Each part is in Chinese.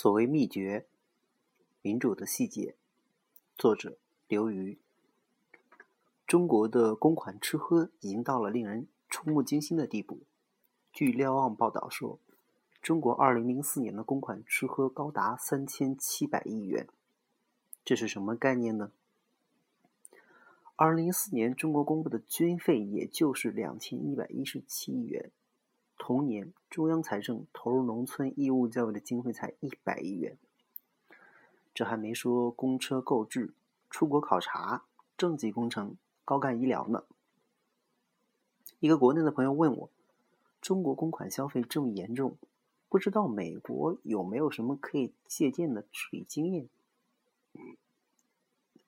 所谓秘诀，民主的细节。作者刘瑜。中国的公款吃喝已经到了令人触目惊心的地步。据瞭望报道说，中国2004年的公款吃喝高达3700亿元。这是什么概念呢？2004年中国公布的军费也就是2117亿元。同年，中央财政投入农村义务教育的经费才一百亿元。这还没说公车购置、出国考察、政绩工程、高干医疗呢。一个国内的朋友问我：“中国公款消费这么严重，不知道美国有没有什么可以借鉴的治理经验？”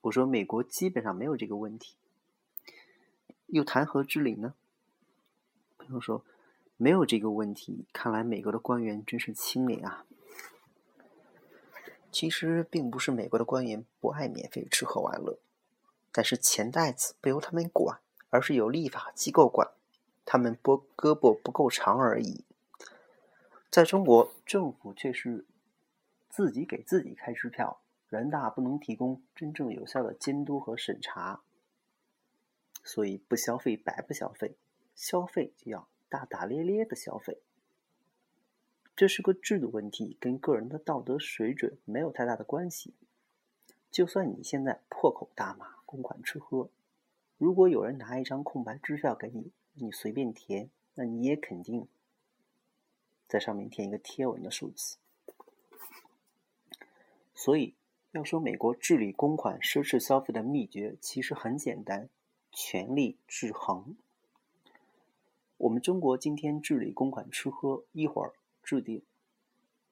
我说：“美国基本上没有这个问题，又谈何治理呢？”朋友说。没有这个问题，看来美国的官员真是清廉啊。其实并不是美国的官员不爱免费吃喝玩乐，但是钱袋子不由他们管，而是由立法机构管，他们拨胳膊不够长而已。在中国，政府却是自己给自己开支票，人大不能提供真正有效的监督和审查，所以不消费白不消费，消费就要。大大咧咧的消费，这是个制度问题，跟个人的道德水准没有太大的关系。就算你现在破口大骂、公款吃喝，如果有人拿一张空白支票给你，你随便填，那你也肯定在上面填一个贴文的数字。所以，要说美国治理公款奢侈消费的秘诀，其实很简单：权力制衡。我们中国今天治理公款吃喝，一会儿制定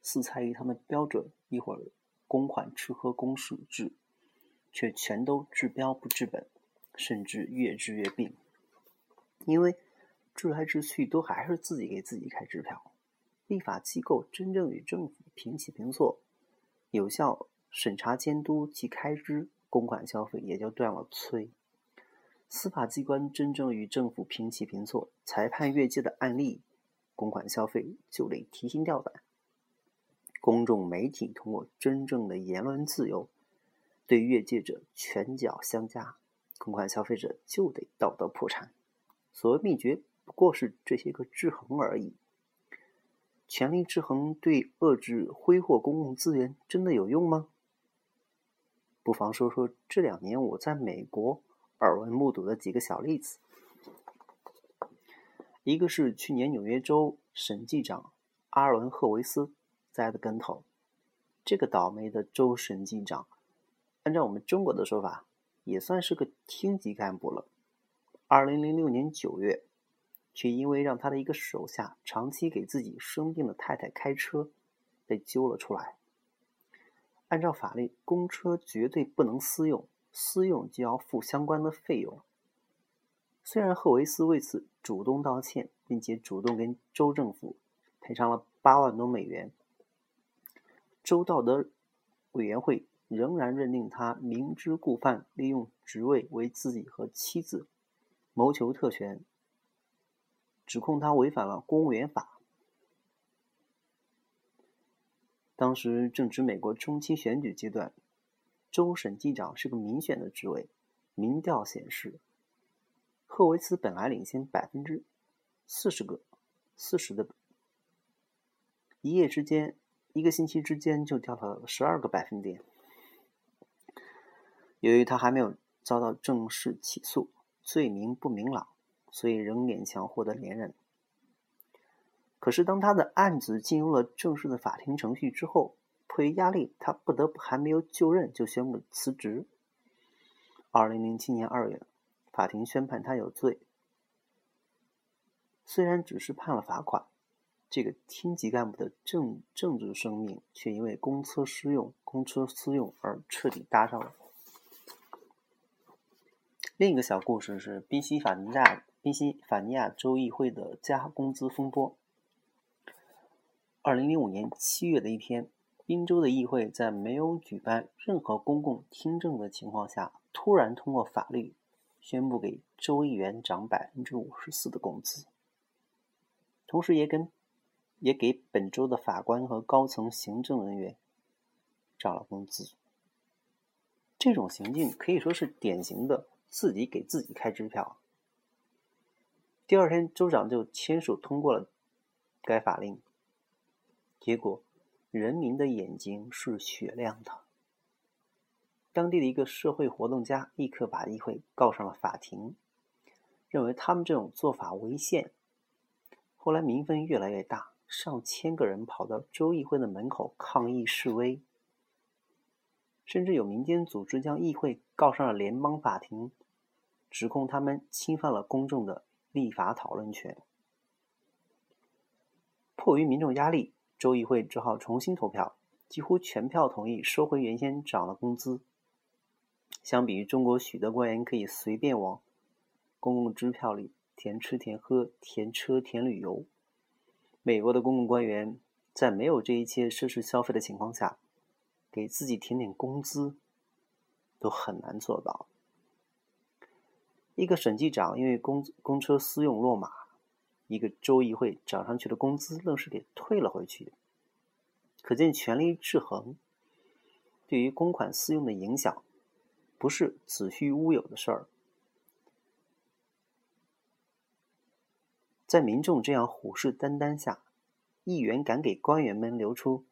四菜一汤的标准，一会儿公款吃喝公示制，却全都治标不治本，甚至越治越病。因为治来治去都还是自己给自己开支票，立法机构真正与政府平起平坐，有效审查监督其开支，公款消费也就断了炊。司法机关真正与政府平起平坐，裁判越界的案例，公款消费就得提心吊胆。公众媒体通过真正的言论自由，对越界者拳脚相加，公款消费者就得道德破产。所谓秘诀，不过是这些个制衡而已。权力制衡对遏制挥霍公共资源真的有用吗？不妨说说这两年我在美国。耳闻目睹的几个小例子，一个是去年纽约州审计长阿伦·赫维斯栽的跟头。这个倒霉的州审计长，按照我们中国的说法，也算是个厅级干部了。二零零六年九月，却因为让他的一个手下长期给自己生病的太太开车，被揪了出来。按照法律，公车绝对不能私用。私用就要付相关的费用。虽然赫维斯为此主动道歉，并且主动跟州政府赔偿了八万多美元，州道德委员会仍然认定他明知故犯，利用职位为自己和妻子谋求特权，指控他违反了公务员法。当时正值美国中期选举阶段。州审计长是个民选的职位，民调显示，赫维茨本来领先百分之四十个四十的，一夜之间，一个星期之间就掉了十二个百分点。由于他还没有遭到正式起诉，罪名不明朗，所以仍勉强获得连任。可是，当他的案子进入了正式的法庭程序之后，迫于压力，他不得不还没有就任就宣布辞职。二零零七年二月，法庭宣判他有罪。虽然只是判了罚款，这个厅级干部的政政治生命却因为公车私用、公车私用而彻底搭上了。另一个小故事是宾夕法尼亚宾夕法尼亚州议会的加工资风波。二零零五年七月的一天。宾州的议会，在没有举办任何公共听证的情况下，突然通过法律，宣布给州议员涨百分之五十四的工资，同时也跟也给本州的法官和高层行政人员涨了工资。这种行径可以说是典型的自己给自己开支票。第二天，州长就签署通过了该法令。结果，人民的眼睛是雪亮的。当地的一个社会活动家立刻把议会告上了法庭，认为他们这种做法违宪。后来民愤越来越大，上千个人跑到州议会的门口抗议示威。甚至有民间组织将议会告上了联邦法庭，指控他们侵犯了公众的立法讨论权。迫于民众压力，州议会只好重新投票，几乎全票同意收回原先涨的工资。相比于中国许多官员可以随便往公共支票里填吃填喝、填车填旅游，美国的公共官员在没有这一切奢侈消费的情况下。给自己填点工资都很难做到。一个审计长因为公公车私用落马，一个州议会涨上去的工资愣是给退了回去。可见权力制衡对于公款私用的影响，不是子虚乌有的事儿。在民众这样虎视眈眈下，议员敢给官员们留出？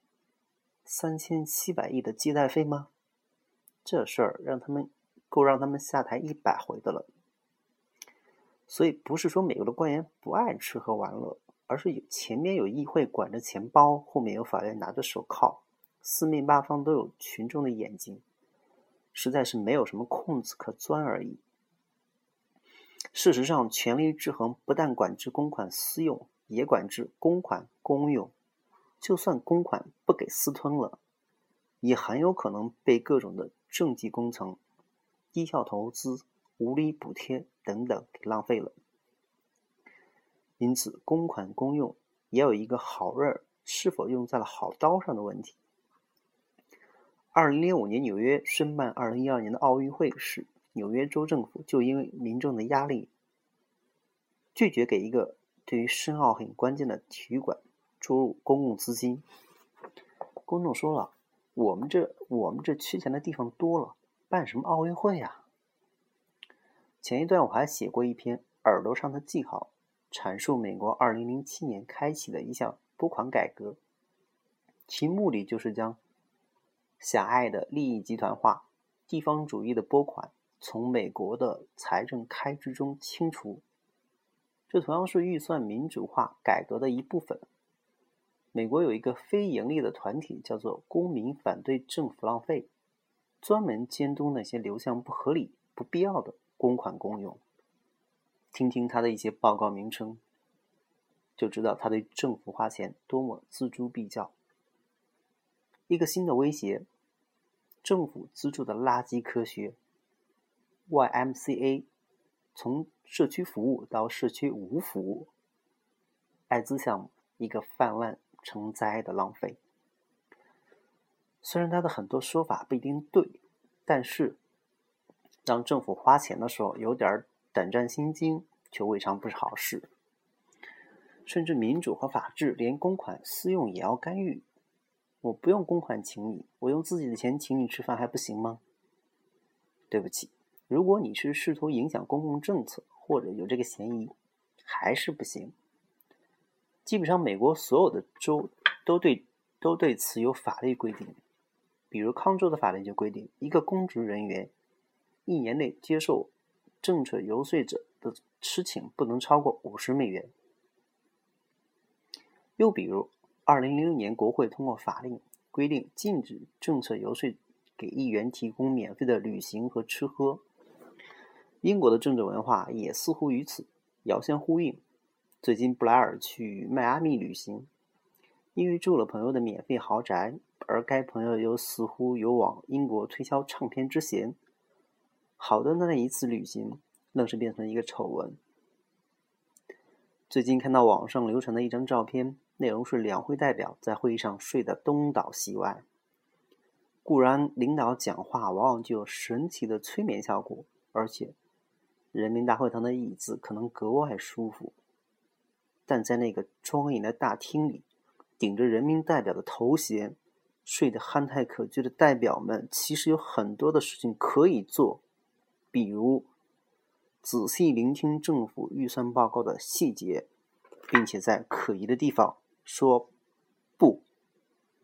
三千七百亿的接待费吗？这事儿让他们够让他们下台一百回的了。所以不是说美国的官员不爱吃喝玩乐，而是有前面有议会管着钱包，后面有法院拿着手铐，四面八方都有群众的眼睛，实在是没有什么空子可钻而已。事实上，权力制衡不但管制公款私用，也管制公款公用。就算公款不给私吞了，也很有可能被各种的政绩工程、低效投资、无理补贴等等给浪费了。因此，公款公用也有一个好刃是否用在了好刀上的问题。二零零五年纽约申办二零一二年的奥运会时，纽约州政府就因为民众的压力，拒绝给一个对于申奥很关键的体育馆。注入公共资金，公众说了：“我们这我们这缺钱的地方多了，办什么奥运会呀？”前一段我还写过一篇《耳朵上的记号》，阐述美国2007年开启的一项拨款改革，其目的就是将狭隘的利益集团化、地方主义的拨款从美国的财政开支中清除。这同样是预算民主化改革的一部分。美国有一个非盈利的团体，叫做“公民反对政府浪费”，专门监督那些流向不合理、不必要的公款公用。听听他的一些报告名称，就知道他对政府花钱多么锱铢必较。一个新的威胁：政府资助的垃圾科学 YMCA，从社区服务到社区无服务；艾滋项目，一个泛滥。成灾的浪费。虽然他的很多说法不一定对，但是让政府花钱的时候有点胆战心惊，就未尝不是好事。甚至民主和法治，连公款私用也要干预。我不用公款请你，我用自己的钱请你吃饭还不行吗？对不起，如果你是试图影响公共政策，或者有这个嫌疑，还是不行。基本上，美国所有的州都对都对此有法律规定。比如康州的法律就规定，一个公职人员一年内接受政策游说者的吃请不能超过五十美元。又比如，二零零六年国会通过法令，规定禁止政策游说给议员提供免费的旅行和吃喝。英国的政治文化也似乎与此遥相呼应。最近，布莱尔去迈阿密旅行，因为住了朋友的免费豪宅，而该朋友又似乎有往英国推销唱片之嫌。好端端的一次旅行，愣是变成了一个丑闻。最近看到网上流传的一张照片，内容是两会代表在会议上睡得东倒西歪。固然，领导讲话往往具有神奇的催眠效果，而且人民大会堂的椅子可能格外舒服。但在那个庄严的大厅里，顶着人民代表的头衔，睡得憨态可掬的代表们，其实有很多的事情可以做，比如仔细聆听政府预算报告的细节，并且在可疑的地方说